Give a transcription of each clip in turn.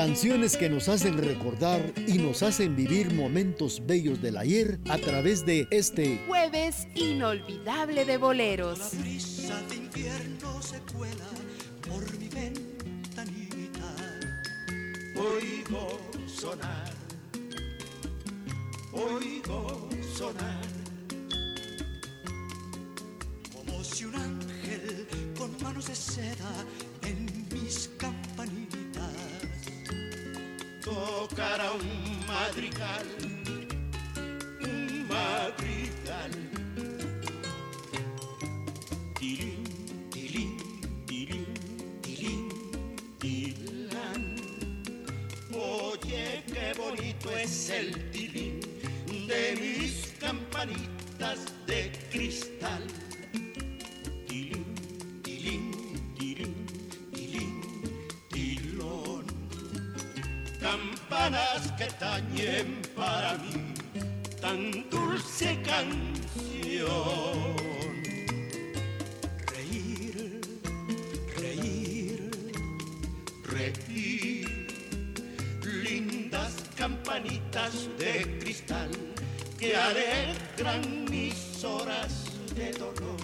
Canciones que nos hacen recordar y nos hacen vivir momentos bellos del ayer a través de este jueves inolvidable de boleros. La brisa de invierno se cuela por mi ventanita. Oigo sonar, oigo sonar. Como si un ángel con manos de seda en mis campanitas tocara un madrigal, un madrigal. Tilín, tilín, tilín, tilín, tilán. Oye, qué bonito es el tilín de mis campanitas de cristal. Campanas que tañen para mí tan dulce canción. Reír, reír, reír, lindas campanitas de cristal que alegran mis horas de dolor.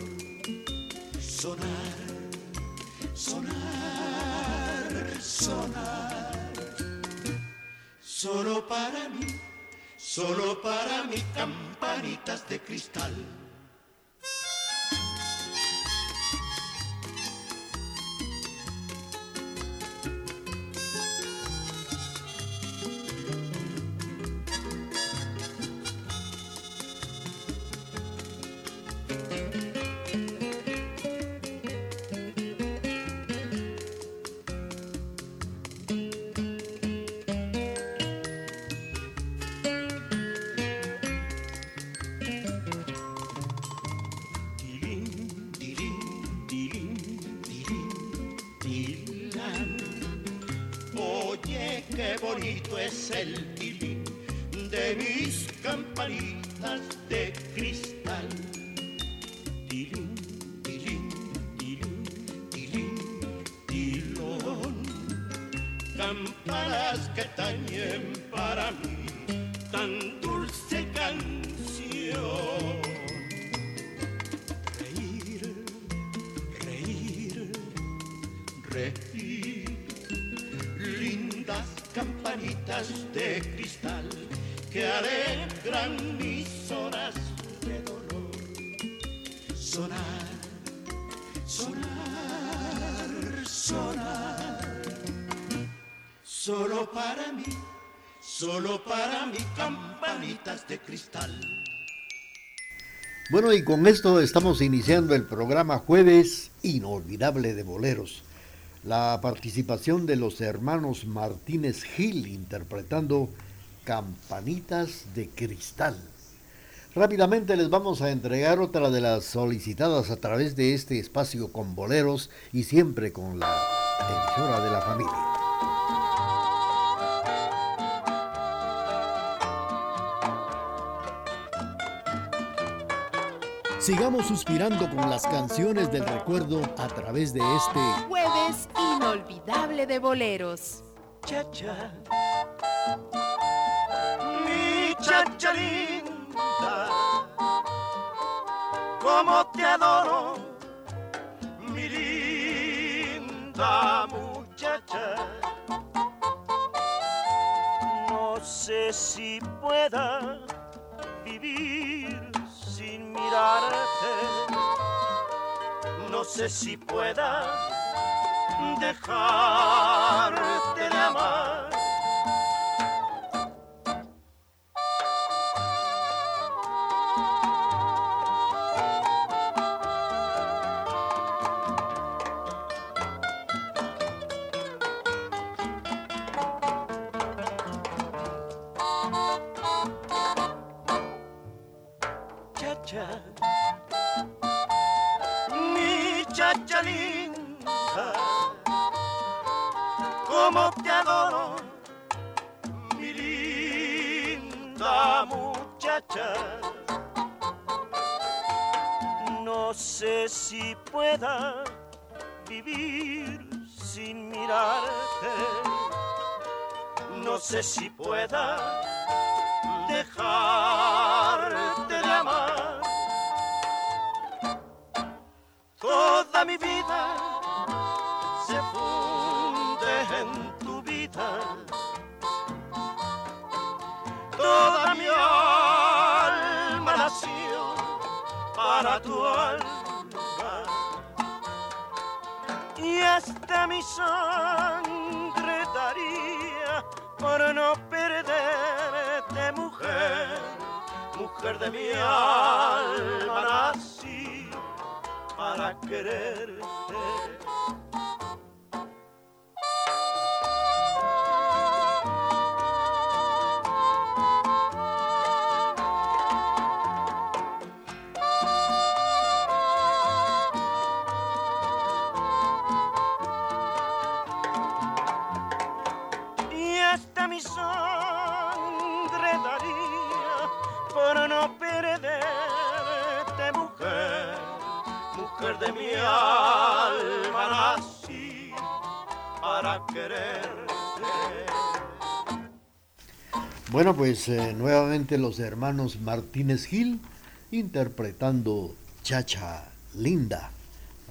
Sonar, sonar, sonar solo para mí, solo para mí campanitas de cristal. Bueno, y con esto estamos iniciando el programa Jueves Inolvidable de Boleros. La participación de los hermanos Martínez Gil interpretando Campanitas de Cristal. Rápidamente les vamos a entregar otra de las solicitadas a través de este espacio con boleros y siempre con la emisora de la familia. Sigamos suspirando con las canciones del recuerdo a través de este jueves inolvidable de boleros. Chacha, mi chacha linda, como te adoro, mi linda muchacha. No sé si pueda vivir No sé si pueda dejarte de amar. Toda mi alma nació para tu alma. Y hasta mi sangre daría por no perderte, mujer, mujer de mi alma, nací para quererte. Bueno, pues eh, nuevamente los hermanos Martínez Gil interpretando Chacha Linda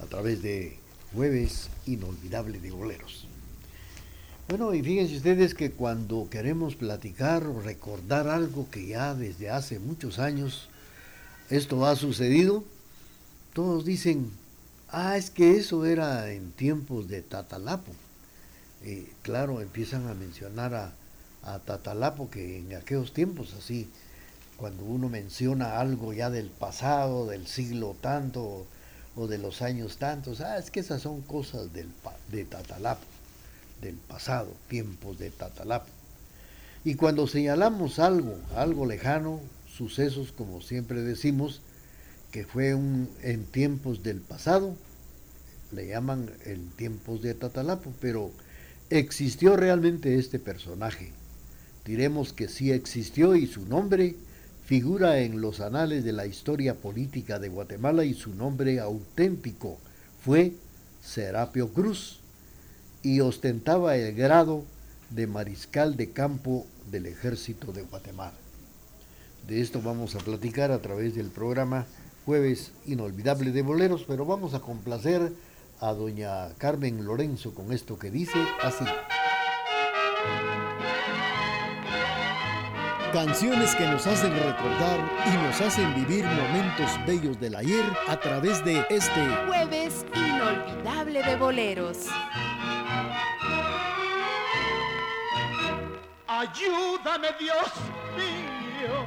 a través de Jueves Inolvidable de Boleros. Bueno, y fíjense ustedes que cuando queremos platicar o recordar algo que ya desde hace muchos años esto ha sucedido, todos dicen, ah, es que eso era en tiempos de Tatalapo. Eh, claro, empiezan a mencionar a, a Tatalapo que en aquellos tiempos así, cuando uno menciona algo ya del pasado, del siglo tanto o de los años tantos, ah, es que esas son cosas del, de Tatalapo del pasado, tiempos de Tatalapo. Y cuando señalamos algo, algo lejano, sucesos como siempre decimos, que fue un, en tiempos del pasado, le llaman en tiempos de Tatalapo, pero existió realmente este personaje. Diremos que sí existió y su nombre figura en los anales de la historia política de Guatemala y su nombre auténtico fue Serapio Cruz y ostentaba el grado de mariscal de campo del ejército de Guatemala. De esto vamos a platicar a través del programa Jueves Inolvidable de Boleros, pero vamos a complacer a doña Carmen Lorenzo con esto que dice así. Canciones que nos hacen recordar y nos hacen vivir momentos bellos del ayer a través de este Jueves inolvidable de boleros. Ayúdame Dios mío,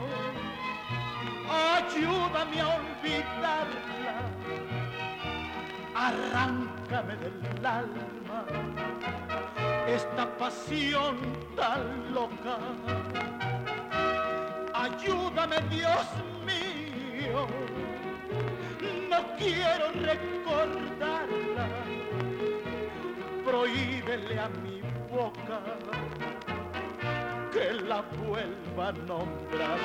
ayúdame a olvidarla, arráncame del alma esta pasión tan loca. Ayúdame Dios mío, no quiero recordarla, prohíbele a mi boca que la vuelva a nombrar.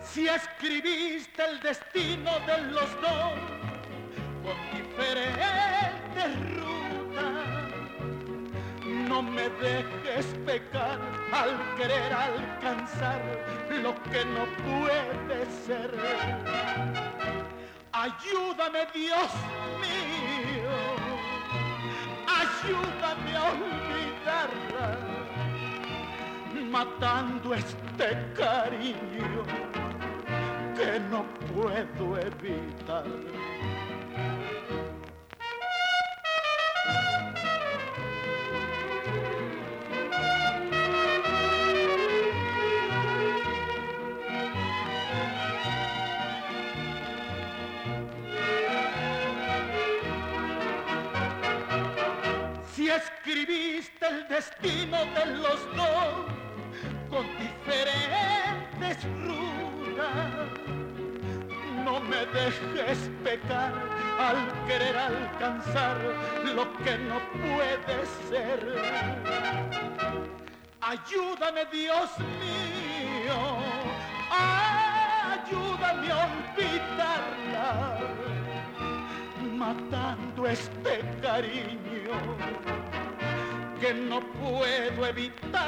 Si escribiste el destino de los dos con diferentes rutas, no me dejes pecar al querer alcanzar lo que no puede ser. Ayúdame Dios mío, ayúdame a olvidarla matando este cariño que no puedo evitar. El destino de los dos con diferentes rutas, dejes pecar al querer alcanzar lo que no puede ser. Ayúdame Dios mío, ayúdame a olvidarla, matando este cariño que no puedo evitar.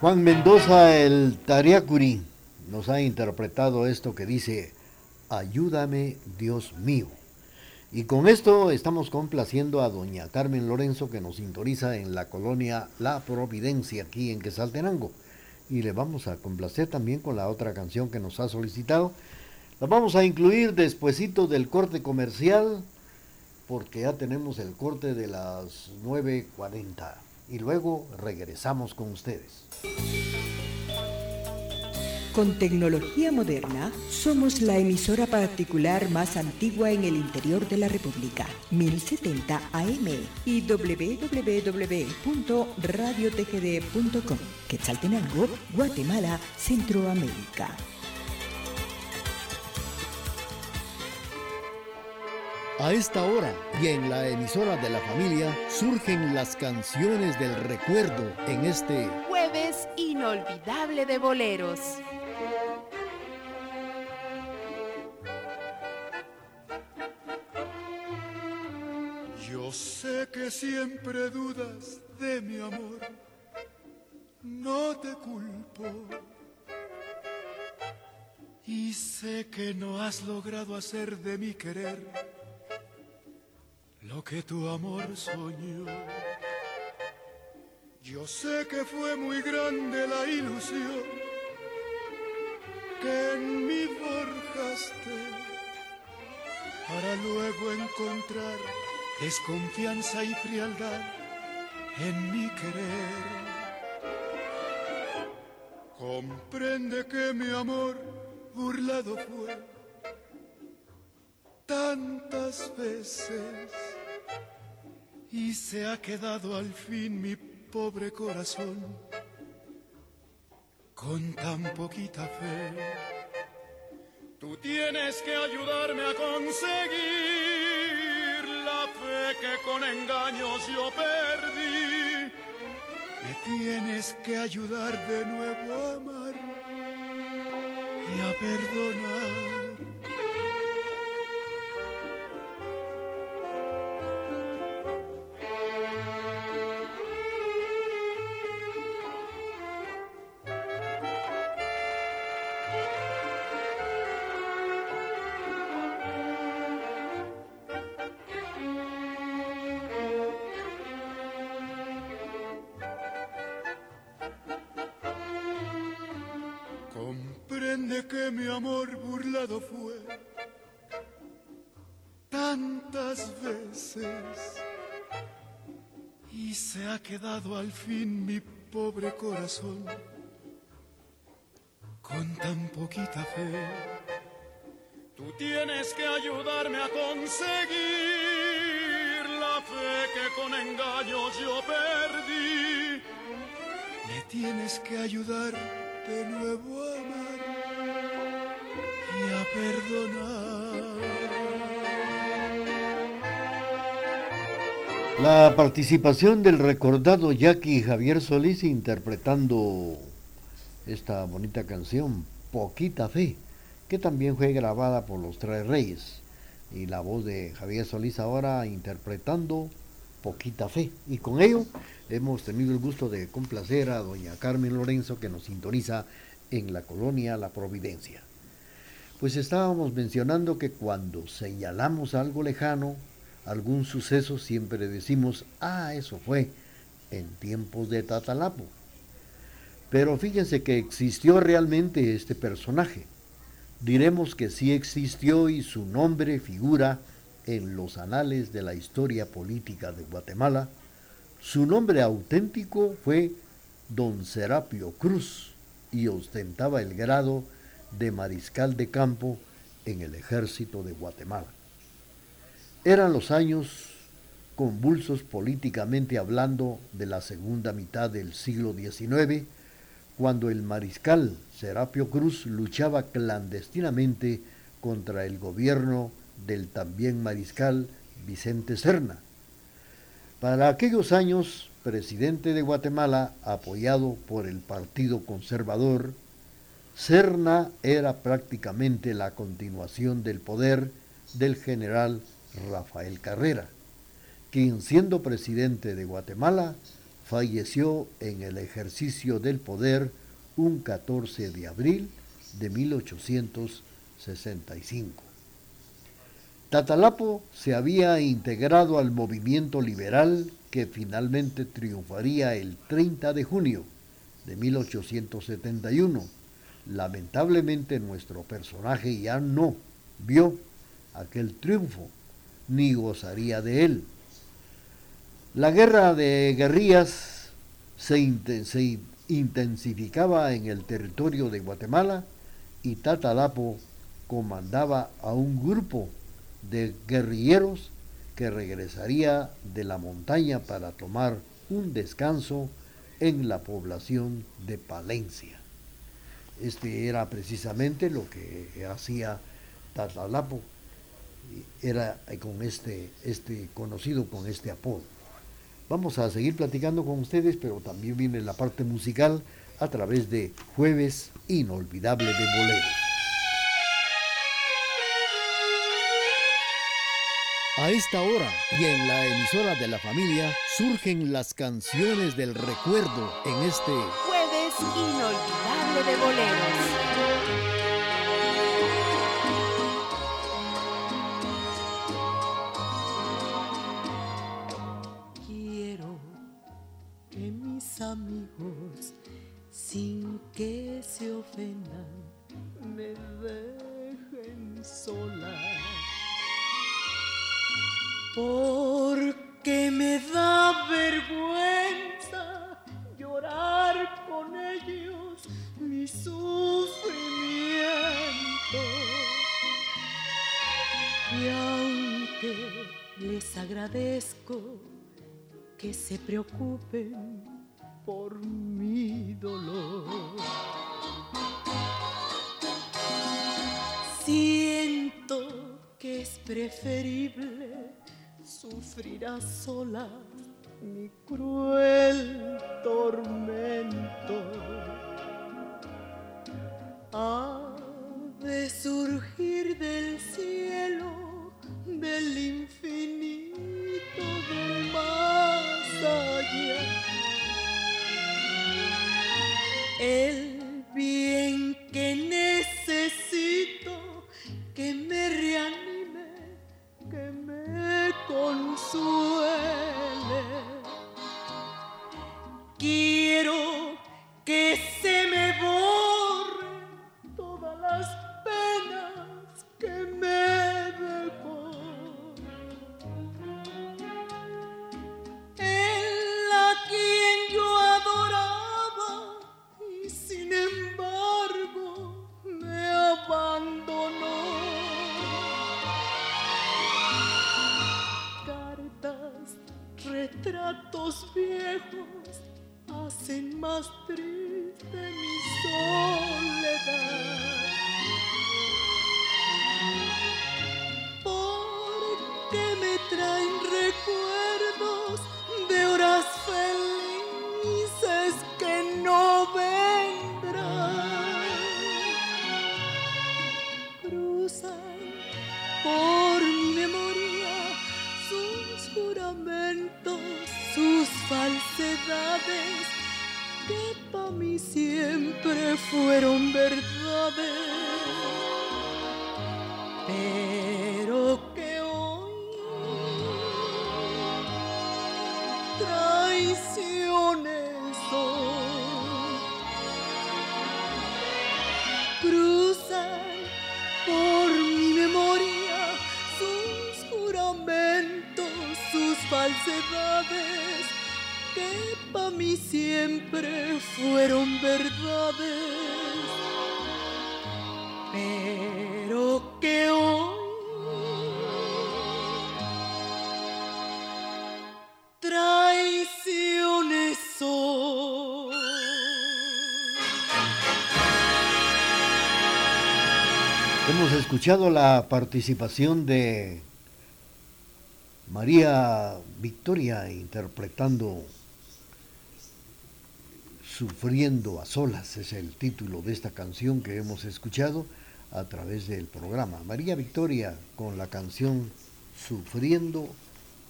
Juan Mendoza, el Tariacuri, nos ha interpretado esto que dice, ayúdame Dios mío. Y con esto estamos complaciendo a doña Carmen Lorenzo que nos sintoniza en la colonia La Providencia aquí en Quesaltenango. Y le vamos a complacer también con la otra canción que nos ha solicitado. La vamos a incluir despuesito del corte comercial porque ya tenemos el corte de las 9.40 y luego regresamos con ustedes. Con tecnología moderna, somos la emisora particular más antigua en el interior de la República, 1070 AM y www.radiotgd.com, Quetzaltenango, Guatemala, Centroamérica. A esta hora y en la emisora de la familia surgen las canciones del recuerdo en este jueves inolvidable de boleros. Yo sé que siempre dudas de mi amor, no te culpo. Y sé que no has logrado hacer de mi querer lo que tu amor soñó. Yo sé que fue muy grande la ilusión que en mí forjaste para luego encontrar desconfianza y frialdad en mi querer. Comprende que mi amor burlado fue tantas veces y se ha quedado al fin mi pobre corazón con tan poquita fe. Tú tienes que ayudarme a conseguir la fe que con engaños yo perdí. Me tienes que ayudar de nuevo a amar y a perdonar. Que mi amor burlado fue tantas veces y se ha quedado al fin mi pobre corazón con tan poquita fe. Tú tienes que ayudarme a conseguir la fe que con engaños yo perdí. Me tienes que ayudar de nuevo a amar la participación del recordado Jackie Javier Solís interpretando esta bonita canción, Poquita Fe, que también fue grabada por los Tres Reyes. Y la voz de Javier Solís ahora interpretando Poquita Fe. Y con ello hemos tenido el gusto de complacer a doña Carmen Lorenzo que nos sintoniza en la colonia La Providencia. Pues estábamos mencionando que cuando señalamos algo lejano, algún suceso, siempre decimos, ah, eso fue en tiempos de Tatalapo. Pero fíjense que existió realmente este personaje. Diremos que sí existió y su nombre figura en los anales de la historia política de Guatemala. Su nombre auténtico fue Don Serapio Cruz y ostentaba el grado de mariscal de campo en el ejército de Guatemala. Eran los años convulsos políticamente hablando de la segunda mitad del siglo XIX, cuando el mariscal Serapio Cruz luchaba clandestinamente contra el gobierno del también mariscal Vicente Serna. Para aquellos años, presidente de Guatemala, apoyado por el Partido Conservador, Serna era prácticamente la continuación del poder del general Rafael Carrera, quien siendo presidente de Guatemala falleció en el ejercicio del poder un 14 de abril de 1865. Tatalapo se había integrado al movimiento liberal que finalmente triunfaría el 30 de junio de 1871. Lamentablemente nuestro personaje ya no vio aquel triunfo ni gozaría de él. La guerra de guerrillas se, intensificaba en el territorio de Guatemala y Tatalapo comandaba a un grupo de guerrilleros que regresaría de la montaña para tomar un descanso en la población de Palencia. Este era precisamente lo que hacía Tatalapo, era con este, este conocido con este apodo. Vamos a seguir platicando con ustedes, pero también viene la parte musical a través de Jueves Inolvidable de Boleros. A esta hora y en la emisora de la familia surgen las canciones del recuerdo en este Jueves Inolvidable me dejen sola. Porque me da vergüenza llorar con ellos mi sufrimiento. Y aunque les agradezco que se preocupen por mi dolor. Siento que es preferible sufrir a sola mi cruel tormento. Ha de surgir del cielo, del infinito, El fueron verdades, Hemos escuchado la participación de María Victoria interpretando Sufriendo a solas, es el título de esta canción que hemos escuchado a través del programa. María Victoria con la canción Sufriendo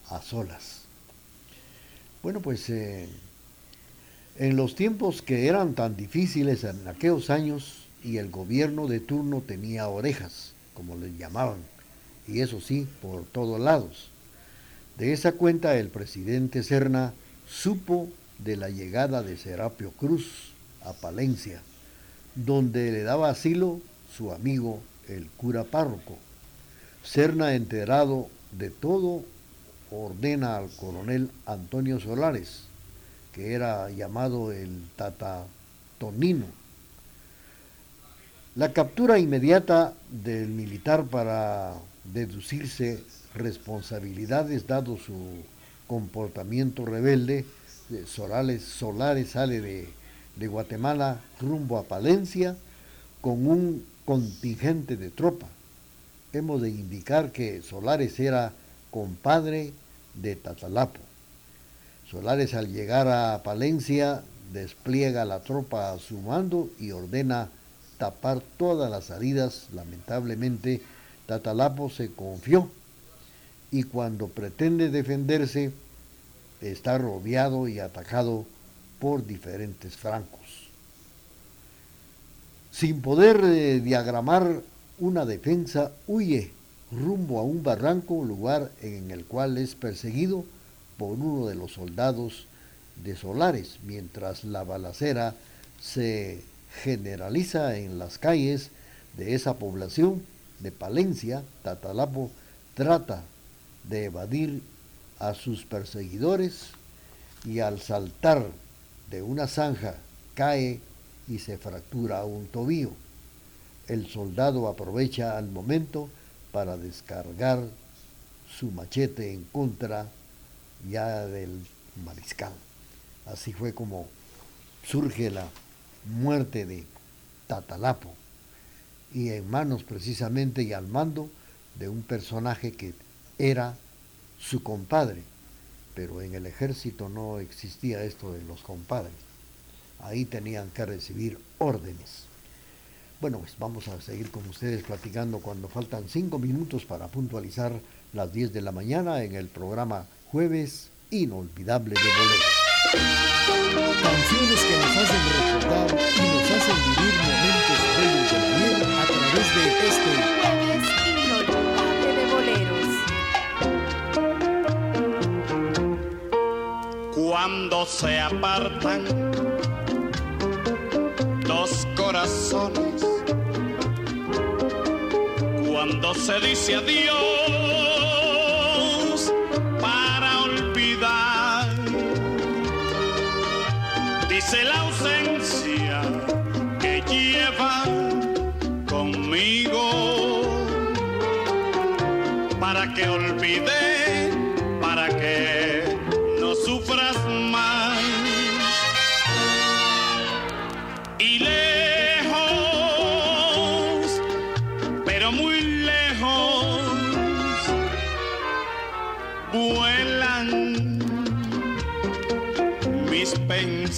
a solas. Bueno, pues eh, en los tiempos que eran tan difíciles en aquellos años y el gobierno de turno tenía orejas, como les llamaban, y eso sí, por todos lados. De esa cuenta el presidente Serna supo de la llegada de Serapio Cruz a Palencia, donde le daba asilo su amigo el cura párroco. Serna, enterado de todo, ordena al coronel Antonio Solares, que era llamado el Tata Tonino, la captura inmediata del militar para deducirse responsabilidades dado su comportamiento rebelde Solares, Solares sale de, de Guatemala rumbo a Palencia con un contingente de tropa. Hemos de indicar que Solares era compadre de Tatalapo. Solares al llegar a Palencia despliega la tropa a su mando y ordena tapar todas las salidas. Lamentablemente, Tatalapo se confió y cuando pretende defenderse, está rodeado y atacado por diferentes francos. Sin poder eh, diagramar una defensa, huye rumbo a un barranco, lugar en el cual es perseguido por uno de los soldados de Solares, mientras la balacera se generaliza en las calles de esa población de Palencia, Tatalapo trata de evadir a sus perseguidores y al saltar de una zanja cae y se fractura un tobillo. El soldado aprovecha al momento para descargar su machete en contra ya del mariscal. Así fue como surge la muerte de Tatalapo y en manos precisamente y al mando de un personaje que era su compadre, pero en el ejército no existía esto de los compadres. Ahí tenían que recibir órdenes. Bueno, pues vamos a seguir con ustedes platicando cuando faltan cinco minutos para puntualizar las 10 de la mañana en el programa Jueves Inolvidable de Bolero. Canciones que nos hacen recordar y nos hacen vivir momentos bellos de la a través de este de Boleros. Cuando se apartan dos corazones cuando se dice adiós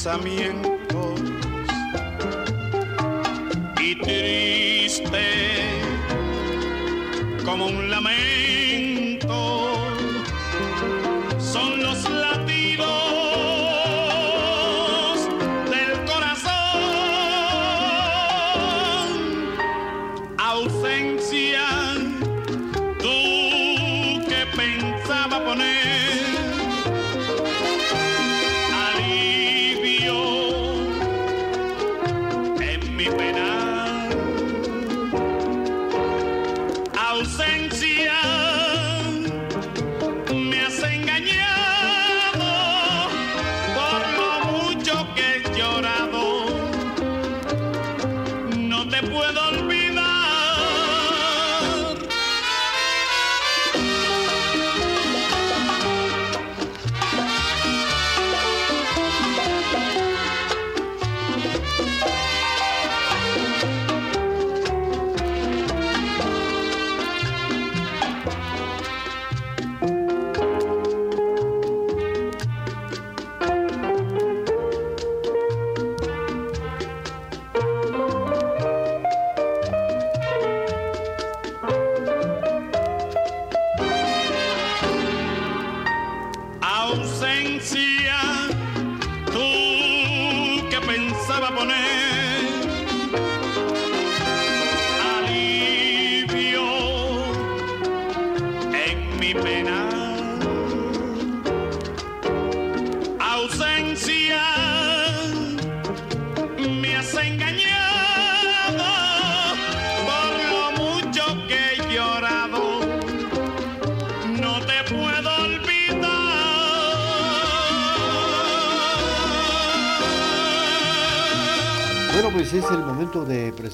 pensamiento.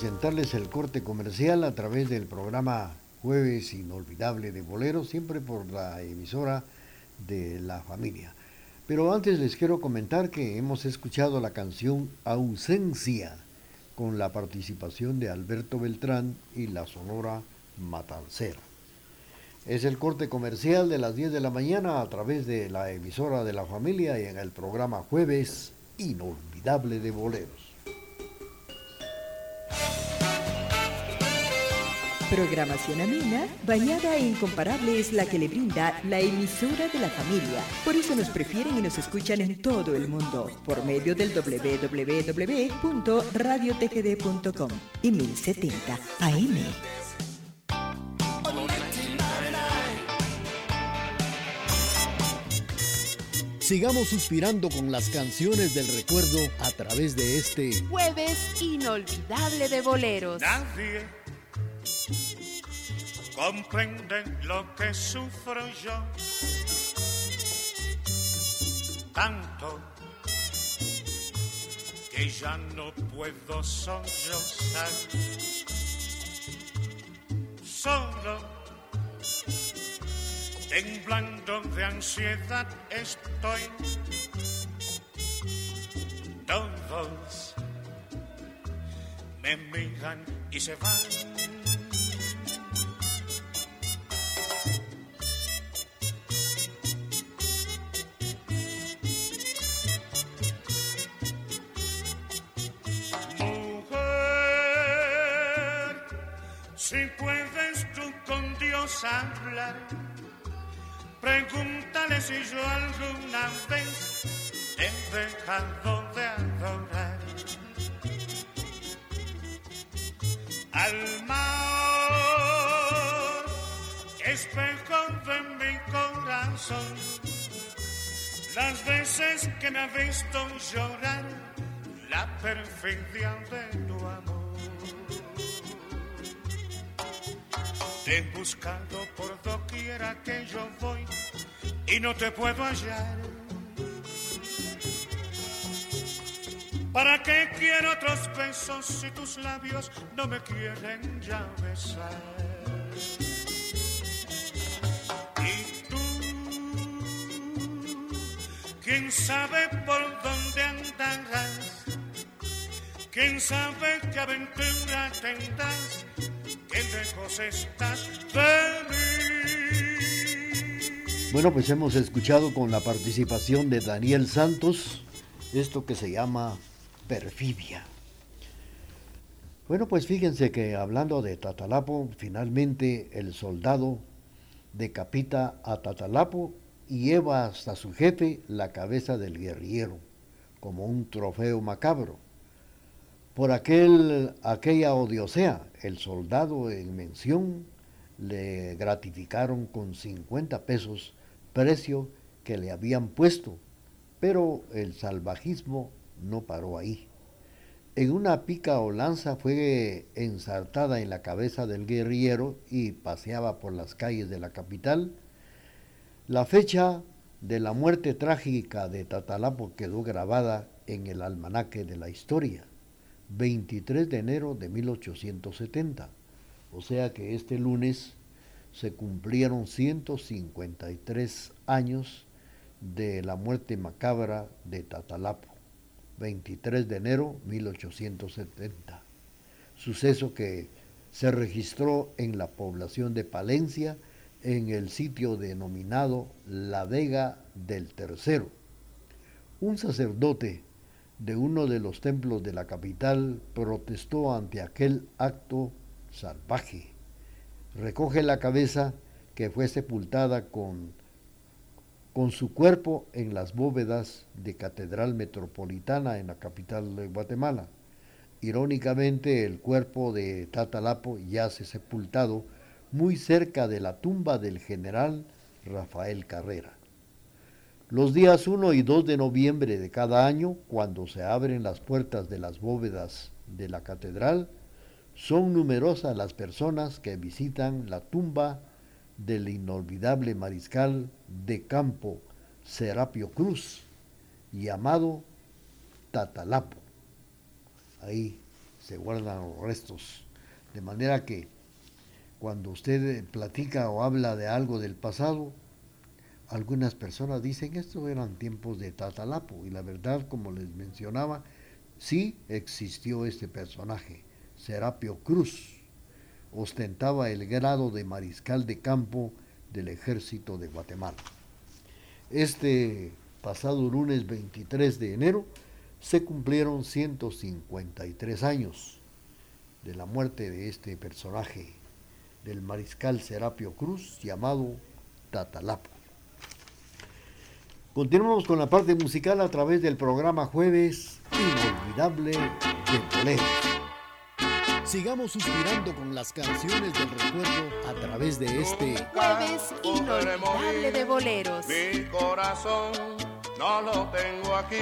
Presentarles el corte comercial a través del programa Jueves Inolvidable de Boleros, siempre por la emisora de la familia. Pero antes les quiero comentar que hemos escuchado la canción Ausencia con la participación de Alberto Beltrán y la Sonora Matancera. Es el corte comercial de las 10 de la mañana a través de la emisora de la familia y en el programa Jueves Inolvidable de Boleros. Programación amena, bañada e incomparable es la que le brinda la emisora de la familia. Por eso nos prefieren y nos escuchan en todo el mundo por medio del www.radiotgd.com y 1070 AM. Sigamos suspirando con las canciones del recuerdo a través de este Jueves inolvidable de boleros. Nadie comprende lo que sufro yo. Tanto que ya no puedo sollozar. Solo temblando de ansiedad estoy. Todos me miran y se van. Mujer, si puedes tú con Dios hablar, pregúntale si yo alguna vez he dejado de adorar. Al mar, espejo de mi corazón, las veces que me ha visto llorar, la perfidia de tu amor. He buscado por doquiera que yo voy y no te puedo hallar. ¿Para qué quiero otros besos si tus labios no me quieren ya besar? Y tú, quién sabe por dónde andarás, quién sabe qué aventura tendrás, Bueno, pues hemos escuchado con la participación de Daniel Santos esto que se llama perfidia. Bueno, pues fíjense que hablando de Tatalapo, finalmente el soldado decapita a Tatalapo y lleva hasta su jefe la cabeza del guerrillero, como un trofeo macabro. Por aquel, aquella odiosea, el soldado en mención le gratificaron con 50 pesos, precio que le habían puesto, pero el salvajismo no paró ahí. En una pica o lanza fue ensartada en la cabeza del guerrillero y paseaba por las calles de la capital. La fecha de la muerte trágica de Tatalapo quedó grabada en el almanaque de la historia, 23 de enero de 1870. O sea que este lunes se cumplieron 153 años de la muerte macabra de Tatalapo. 23 de enero 1870, suceso que se registró en la población de Palencia en el sitio denominado La Vega del Tercero. Un sacerdote de uno de los templos de la capital protestó ante aquel acto salvaje. Recoge la cabeza que fue sepultada con con su cuerpo en las bóvedas de Catedral Metropolitana en la capital de Guatemala. Irónicamente, el cuerpo de Tatalapo yace sepultado muy cerca de la tumba del general Rafael Carrera. Los días 1 y 2 de noviembre de cada año, cuando se abren las puertas de las bóvedas de la catedral, son numerosas las personas que visitan la tumba del inolvidable mariscal de campo Serapio Cruz, llamado Tatalapo. Ahí se guardan los restos. De manera que cuando usted platica o habla de algo del pasado, algunas personas dicen estos eran tiempos de Tatalapo y la verdad, como les mencionaba, sí existió este personaje, Serapio Cruz. Ostentaba el grado de mariscal de campo del ejército de Guatemala. Este pasado lunes 23 de enero se cumplieron 153 años de la muerte de este personaje, del mariscal Serapio Cruz, llamado Tatalapo. Continuamos con la parte musical a través del programa Jueves Inolvidable de Toledo. Sigamos suspirando con las canciones del recuerdo a través de este Jueves Inolvidable de Boleros. Mi corazón no lo tengo aquí.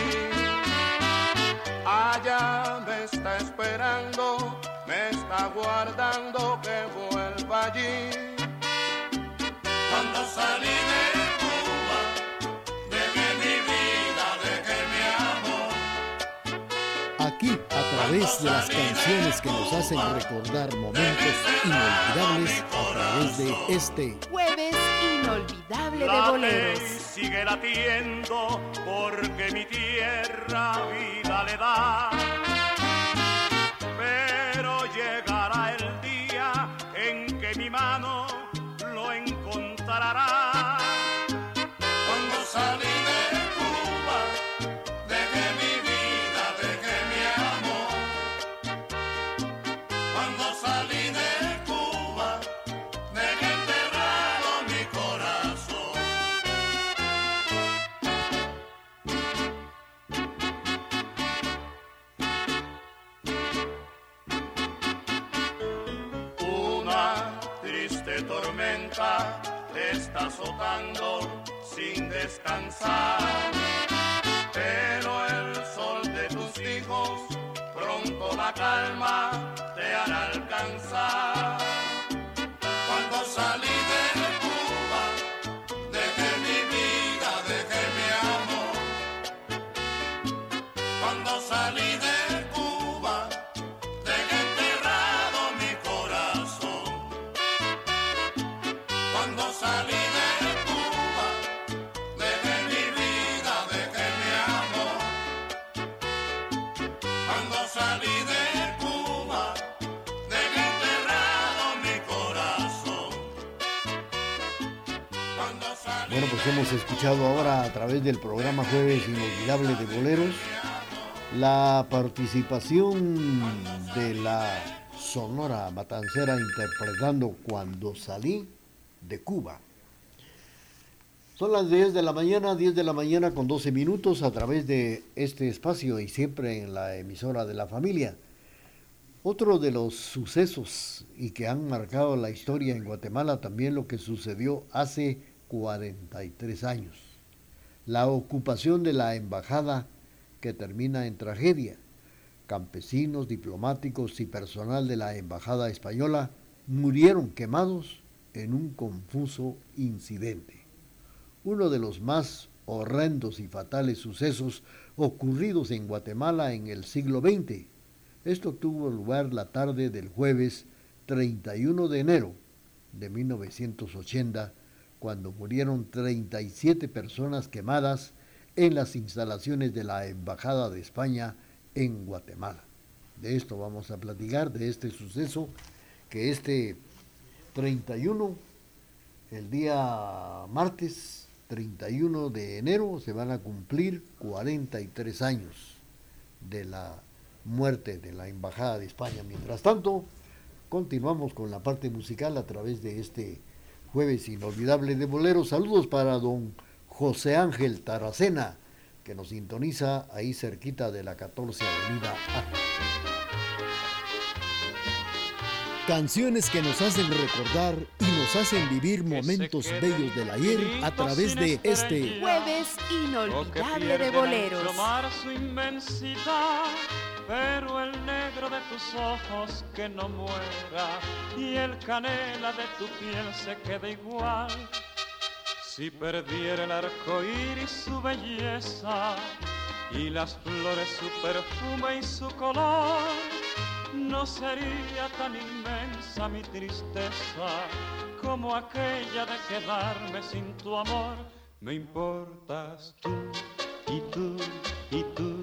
Allá me está esperando, me está guardando que vuelva allí. Cuando salí de través de las canciones que nos hacen recordar momentos inolvidables a través de este Jueves Inolvidable de Boleros. sigue latiendo porque mi tierra vida le da. Azotando sin descansar. Pero el sol de tus hijos pronto la calma hemos escuchado ahora a través del programa Jueves Inolvidable de Boleros la participación de la Sonora Matancera interpretando Cuando salí de Cuba. Son las 10 de la mañana, 10 de la mañana con 12 minutos a través de este espacio y siempre en la emisora de la familia. Otro de los sucesos y que han marcado la historia en Guatemala también lo que sucedió hace 43 años. La ocupación de la embajada que termina en tragedia. Campesinos, diplomáticos y personal de la embajada española murieron quemados en un confuso incidente. Uno de los más horrendos y fatales sucesos ocurridos en Guatemala en el siglo XX. Esto tuvo lugar la tarde del jueves 31 de enero de 1980, cuando murieron 37 personas quemadas en las instalaciones de la Embajada de España en Guatemala. De esto vamos a platicar, de este suceso, que este 31, el día martes 31 de enero, se van a cumplir 43 años de la muerte de la Embajada de España. Mientras tanto, continuamos con la parte musical a través de este jueves inolvidable de boleros. Saludos para don José Ángel Taracena, que nos sintoniza ahí cerquita de la 14 Avenida A. Canciones que nos hacen recordar y nos hacen vivir momentos bellos del ayer a través de este jueves inolvidable de boleros. Pero el negro de tus ojos que no muera y el canela de tu piel se quede igual. Si perdiera el arco iris su belleza y las flores su perfume y su color no sería tan inmensa mi tristeza como aquella de quedarme sin tu amor. Me importas tú y tú y tú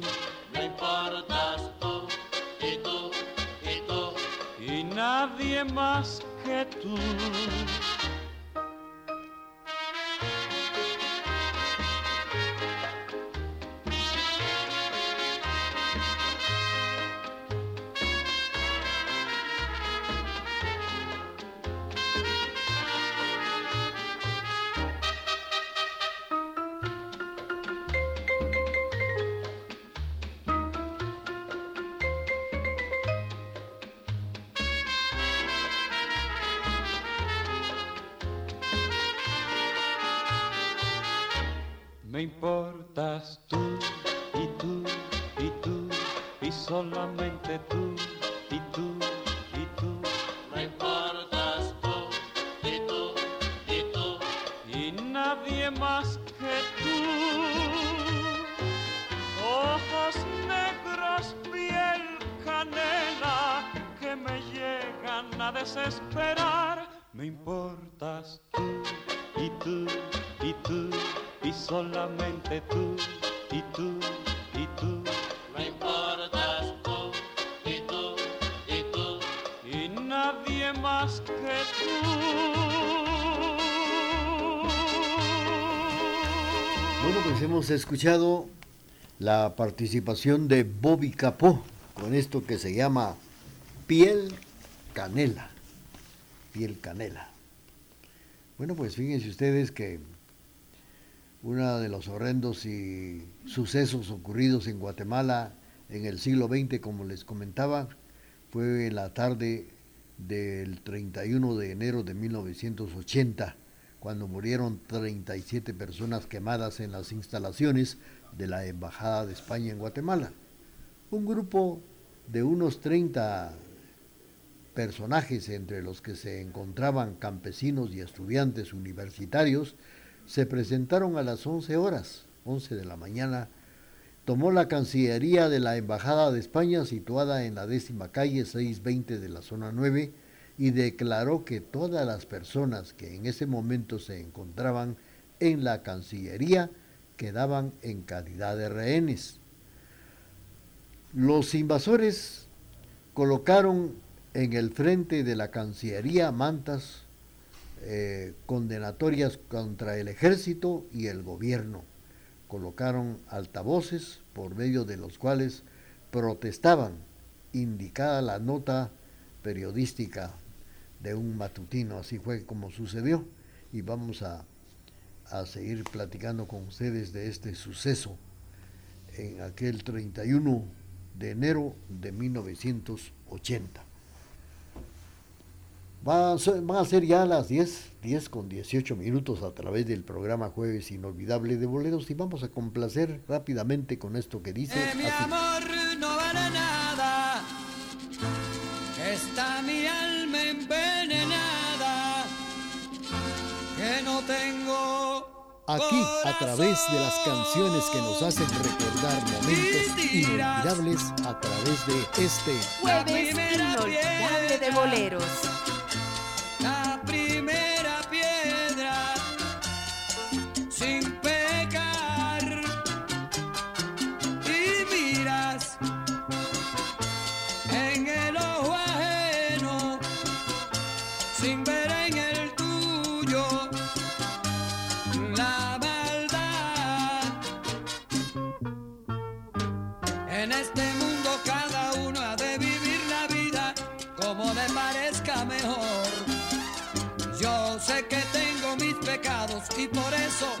Nadie más que tú. Que tú. Bueno, pues hemos escuchado la participación de Bobby Capó con esto que se llama Piel Canela. Piel Canela. Bueno, pues fíjense ustedes que uno de los horrendos y sucesos ocurridos en Guatemala en el siglo XX, como les comentaba, fue en la tarde del 31 de enero de 1980, cuando murieron 37 personas quemadas en las instalaciones de la Embajada de España en Guatemala. Un grupo de unos 30 personajes, entre los que se encontraban campesinos y estudiantes universitarios, se presentaron a las 11 horas, 11 de la mañana, tomó la Cancillería de la Embajada de España situada en la décima calle 620 de la zona 9 y declaró que todas las personas que en ese momento se encontraban en la Cancillería quedaban en calidad de rehenes. Los invasores colocaron en el frente de la Cancillería mantas eh, condenatorias contra el ejército y el gobierno. Colocaron altavoces por medio de los cuales protestaban, indicada la nota periodística de un matutino. Así fue como sucedió y vamos a, a seguir platicando con ustedes de este suceso en aquel 31 de enero de 1980. Van a ser ya las 10, 10 con 18 minutos a través del programa Jueves Inolvidable de Boleros y vamos a complacer rápidamente con esto que dice. mi amor no vale nada, está mi alma envenenada, que no tengo. Aquí, a través de las canciones que nos hacen recordar momentos inolvidables, a través de este Jueves Inolvidable de Boleros. Y por eso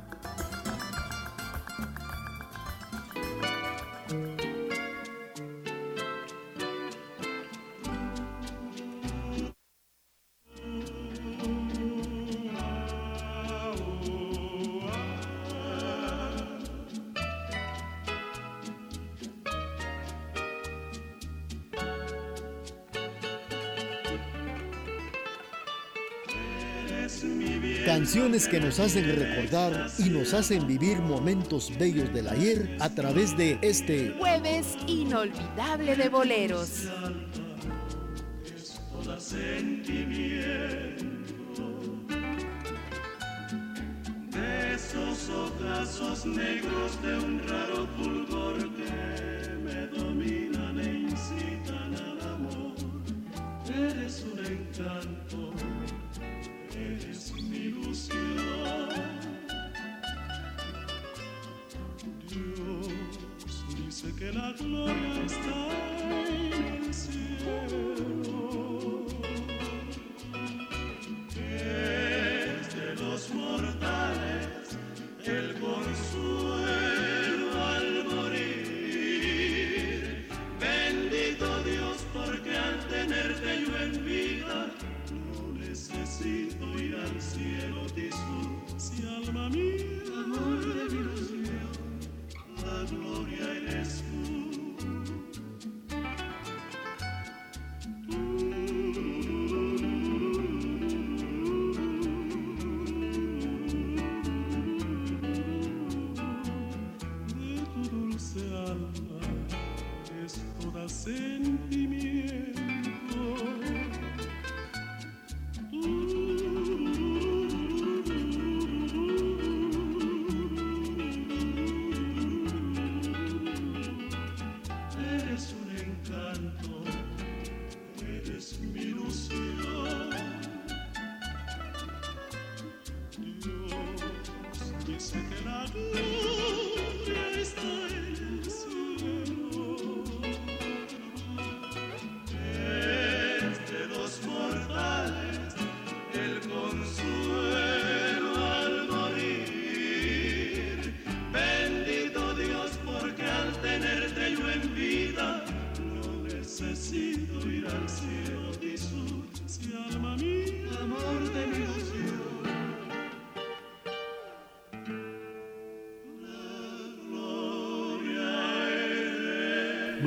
Que nos hacen recordar y nos hacen vivir momentos bellos del ayer a través de este Jueves inolvidable de boleros. sentimiento. Besos ojazos negros de un raro fulgor que me dominan e incitan al amor. Eres un encanto, que la gloria está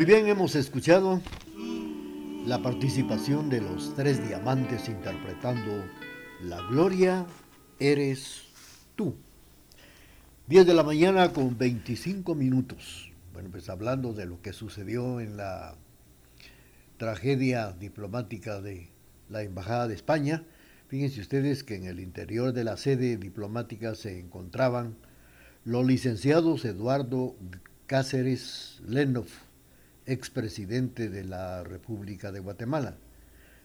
Bien, hemos escuchado la participación de los tres diamantes interpretando La Gloria eres tú. 10 de la mañana con 25 minutos. Bueno, pues hablando de lo que sucedió en la tragedia diplomática de la Embajada de España, fíjense ustedes que en el interior de la sede diplomática se encontraban los licenciados Eduardo Cáceres Lenov, expresidente de la República de Guatemala,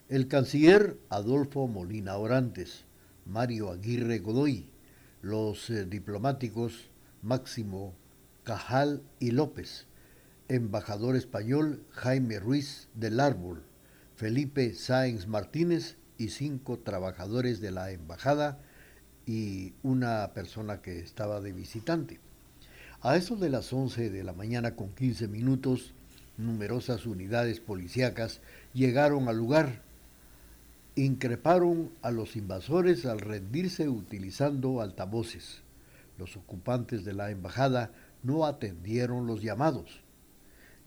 el canciller Adolfo Molina Orantes, Mario Aguirre Godoy, los eh, diplomáticos Máximo Cajal y López, embajador español Jaime Ruiz del Árbol, Felipe Sáenz Martínez y cinco trabajadores de la embajada y una persona que estaba de visitante. A eso de las 11 de la mañana con 15 minutos, numerosas unidades policíacas llegaron al lugar. Increparon a los invasores al rendirse utilizando altavoces. Los ocupantes de la embajada no atendieron los llamados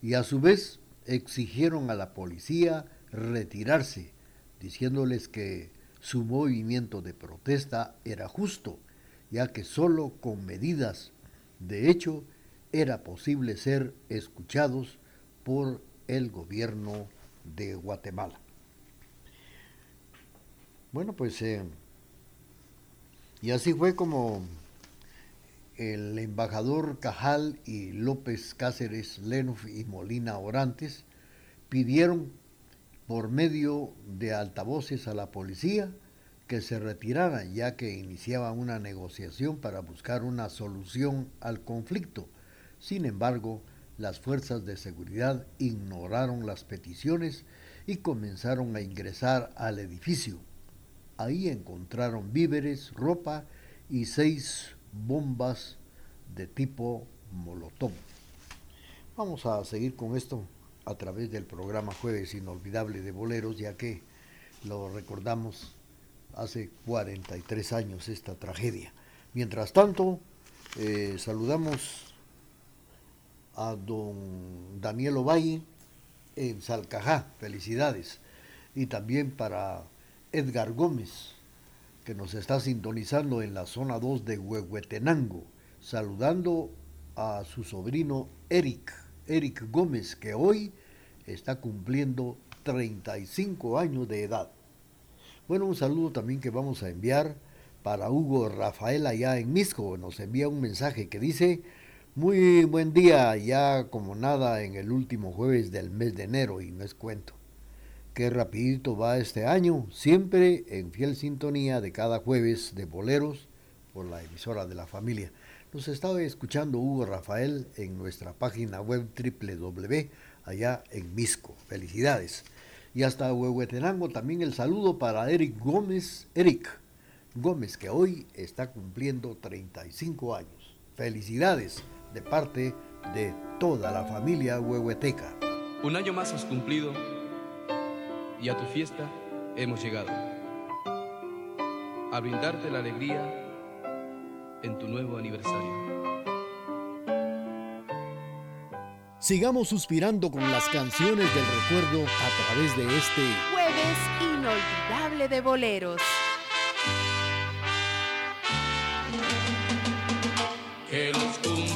y a su vez exigieron a la policía retirarse, diciéndoles que su movimiento de protesta era justo, ya que solo con medidas de hecho era posible ser escuchados por el gobierno de Guatemala. Bueno, pues eh, y así fue como el embajador Cajal y López Cáceres Lenof y Molina Orantes pidieron por medio de altavoces a la policía que se retiraran ya que iniciaba una negociación para buscar una solución al conflicto. Sin embargo, las fuerzas de seguridad ignoraron las peticiones y comenzaron a ingresar al edificio. Ahí encontraron víveres, ropa y seis bombas de tipo Molotov. Vamos a seguir con esto a través del programa Jueves Inolvidable de Boleros, ya que lo recordamos hace 43 años esta tragedia. Mientras tanto, eh, saludamos a don Daniel Ovalle en Salcajá, felicidades. Y también para Edgar Gómez, que nos está sintonizando en la zona 2 de Huehuetenango, saludando a su sobrino Eric, Eric Gómez, que hoy está cumpliendo 35 años de edad. Bueno, un saludo también que vamos a enviar para Hugo Rafael allá en Misco. Nos envía un mensaje que dice, muy buen día, ya como nada en el último jueves del mes de enero y no es cuento. Qué rapidito va este año, siempre en fiel sintonía de cada jueves de boleros por la emisora de la familia. Nos estaba escuchando Hugo Rafael en nuestra página web www allá en Misco. Felicidades. Y hasta Huehuetenango también el saludo para Eric Gómez, Eric Gómez, que hoy está cumpliendo 35 años. Felicidades de parte de toda la familia huehueteca. Un año más has cumplido y a tu fiesta hemos llegado. A brindarte la alegría en tu nuevo aniversario. Sigamos suspirando con las canciones del recuerdo a través de este jueves inolvidable de boleros.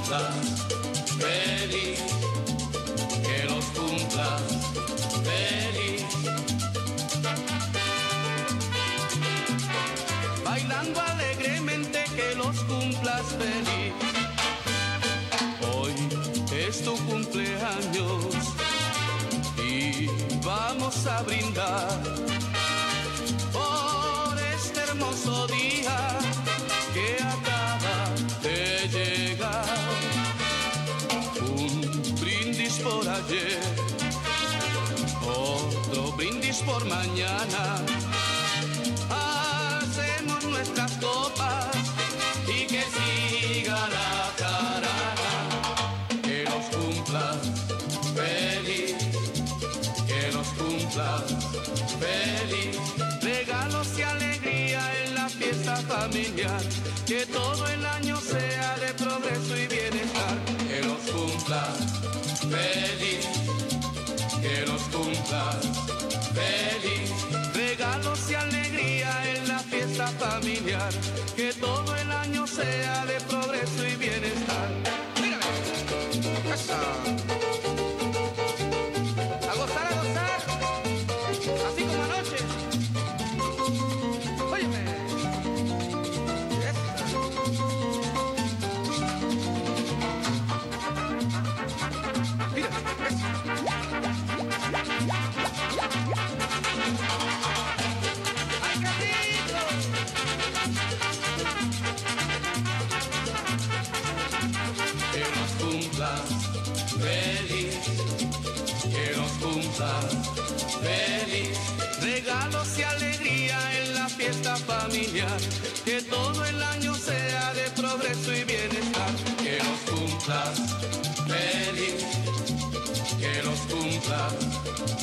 Cumplas feliz, que los cumplas feliz. Bailando alegremente que los cumplas feliz. Hoy es tu cumpleaños y vamos a brindar por este hermoso día por mañana. Hacemos nuestras copas y que siga la carana. Que los cumplas feliz, que los cumplas feliz. Regalos y alegría en la fiesta familiar. Que todo el año sea de progreso y bienestar. Que los cumplas feliz, que los cumplas feliz. Regalos y alegría en la fiesta familiar. Que todo el año sea de progreso y bienestar. Mírame. Que todo el año sea de progreso y bienestar. Que los cumplas feliz, que los cumplas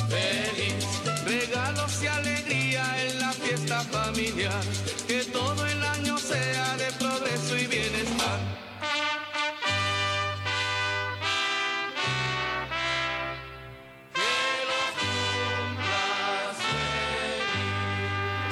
feliz. Regalos y alegría en la fiesta familiar,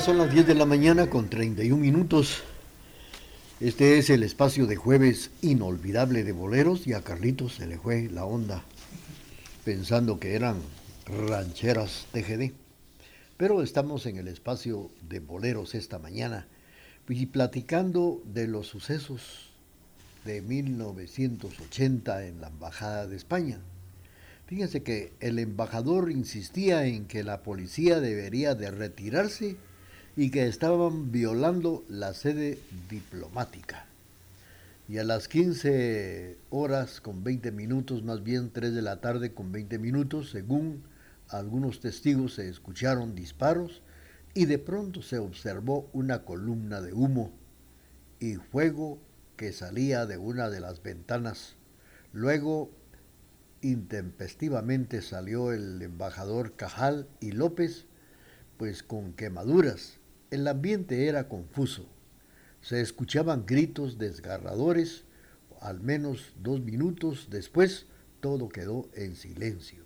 Son las 10 de la mañana con 31 minutos. Este es el espacio de jueves inolvidable de boleros y a Carlitos se le fue la onda pensando que eran rancheras TGD. Pero estamos en el espacio de boleros esta mañana y platicando de los sucesos de 1980 en la Embajada de España. Fíjense que el embajador insistía en que la policía debería de retirarse y que estaban violando la sede diplomática. Y a las 15 horas con 20 minutos, más bien 3 de la tarde con 20 minutos, según algunos testigos se escucharon disparos y de pronto se observó una columna de humo y fuego que salía de una de las ventanas. Luego, intempestivamente salió el embajador Cajal y López, pues con quemaduras el ambiente era confuso. Se escuchaban gritos desgarradores. Al menos dos minutos después, todo quedó en silencio.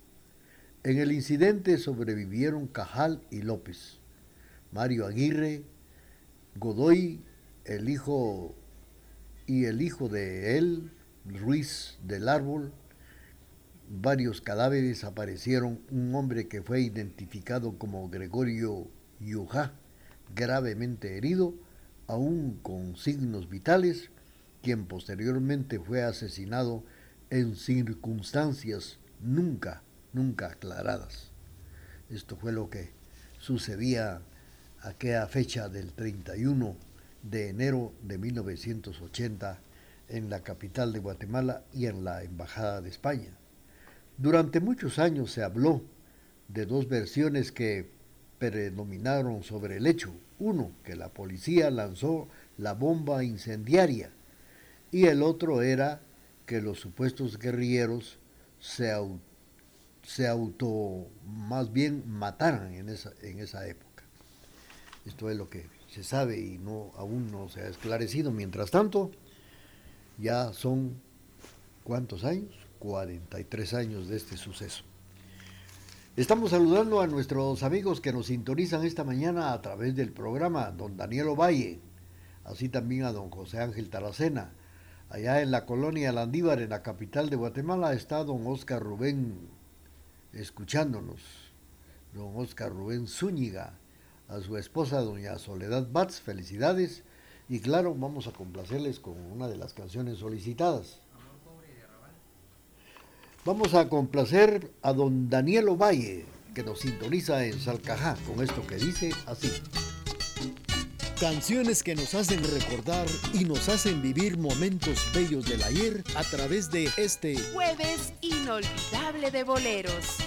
En el incidente sobrevivieron Cajal y López, Mario Aguirre, Godoy, el hijo y el hijo de él, Ruiz del Árbol. Varios cadáveres aparecieron, un hombre que fue identificado como Gregorio Yujá, gravemente herido, aún con signos vitales, quien posteriormente fue asesinado en circunstancias nunca, nunca aclaradas. Esto fue lo que sucedía aquella fecha del 31 de enero de 1980 en la capital de Guatemala y en la Embajada de España. Durante muchos años se habló de dos versiones que predominaron sobre el hecho. Uno, que la policía lanzó la bomba incendiaria y el otro era que los supuestos guerrilleros se, auto, más bien mataran en esa, en esa época. Esto es lo que se sabe y no, aún no se ha esclarecido. Mientras tanto, ya son, ¿cuántos años? 43 años de este suceso. Estamos saludando a nuestros amigos que nos sintonizan esta mañana a través del programa, don Daniel Ovalle, así también a don José Ángel Taracena. Allá en la colonia Landívar, en la capital de Guatemala, está don Oscar Rubén escuchándonos. Don Oscar Rubén Zúñiga, a su esposa doña Soledad Batz, felicidades. Y claro, vamos a complacerles con una de las canciones solicitadas. Vamos a complacer a don Daniel Ovalle, que nos sintoniza en Salcajá, con esto que dice así. Canciones que nos hacen recordar y nos hacen vivir momentos bellos del ayer a través de este jueves inolvidable de boleros.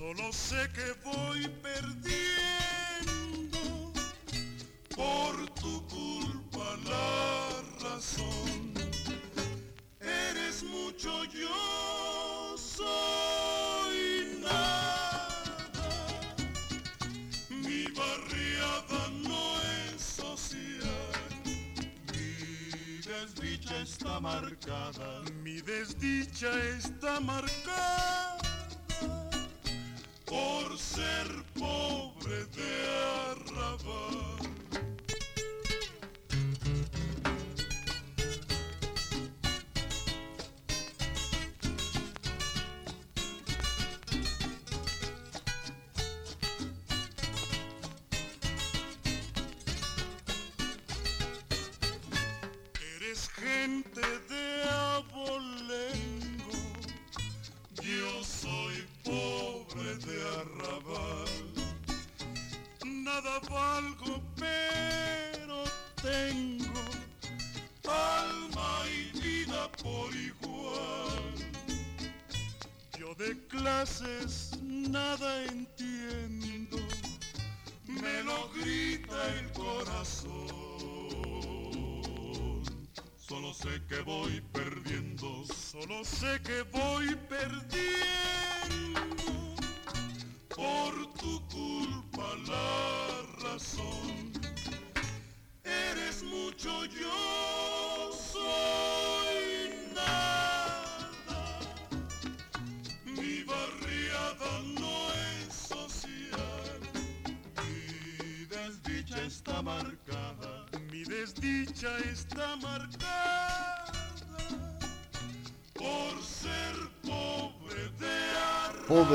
Solo sé que voy perdiendo. Por tu culpa la razón. Eres mucho, yo soy nada. Mi barriada no es social. Mi desdicha está marcada. Mi desdicha está marcada por ser pobre de arrabal.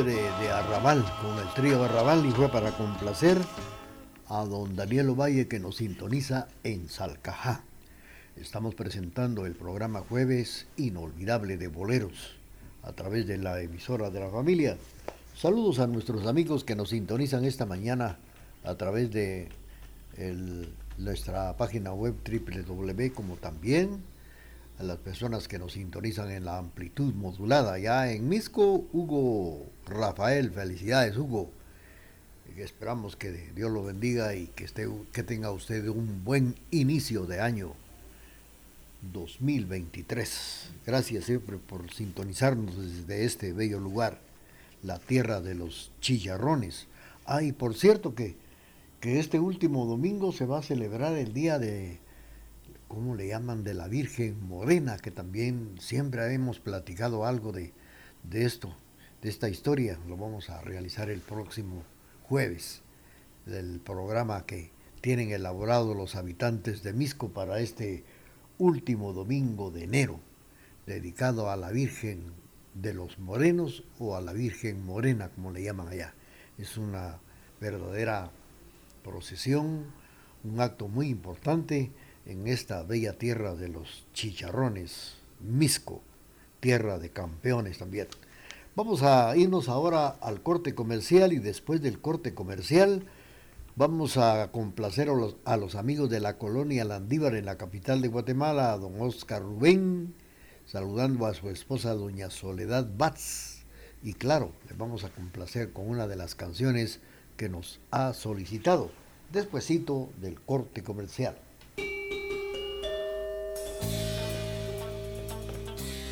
De Arrabal con el trío Arrabal y fue para complacer a don Daniel Ovalle que nos sintoniza en Salcajá. Estamos presentando el programa Jueves Inolvidable de Boleros a través de la emisora de la familia. Saludos a nuestros amigos que nos sintonizan esta mañana a través de nuestra página web www como también a las personas que nos sintonizan en la amplitud modulada. Ya en Misco, Hugo Rafael, felicidades Hugo. Esperamos que Dios lo bendiga y que, esté, que tenga usted un buen inicio de año 2023. Gracias siempre por sintonizarnos desde este bello lugar, la tierra de los chillarrones. Ah, y por cierto que, que este último domingo se va a celebrar el día de, ¿cómo le llaman? De la Virgen Morena, que también siempre hemos platicado algo de, de esto, de esta historia. Lo vamos a realizar el próximo jueves del programa que tienen elaborado los habitantes de Misco para este último domingo de enero, dedicado a la Virgen de los Morenos o a la Virgen Morena, como le llaman allá. Es una verdadera procesión, un acto muy importante en esta bella tierra de los chicharrones, Misco, tierra de campeones también. Vamos a irnos ahora al corte comercial y después del corte comercial vamos a complacer a los, a los amigos de la colonia Landívar en la capital de Guatemala, a don Oscar Rubén, saludando a su esposa doña Soledad Batz. Y claro, le vamos a complacer con una de las canciones que nos ha solicitado, despuesito del corte comercial.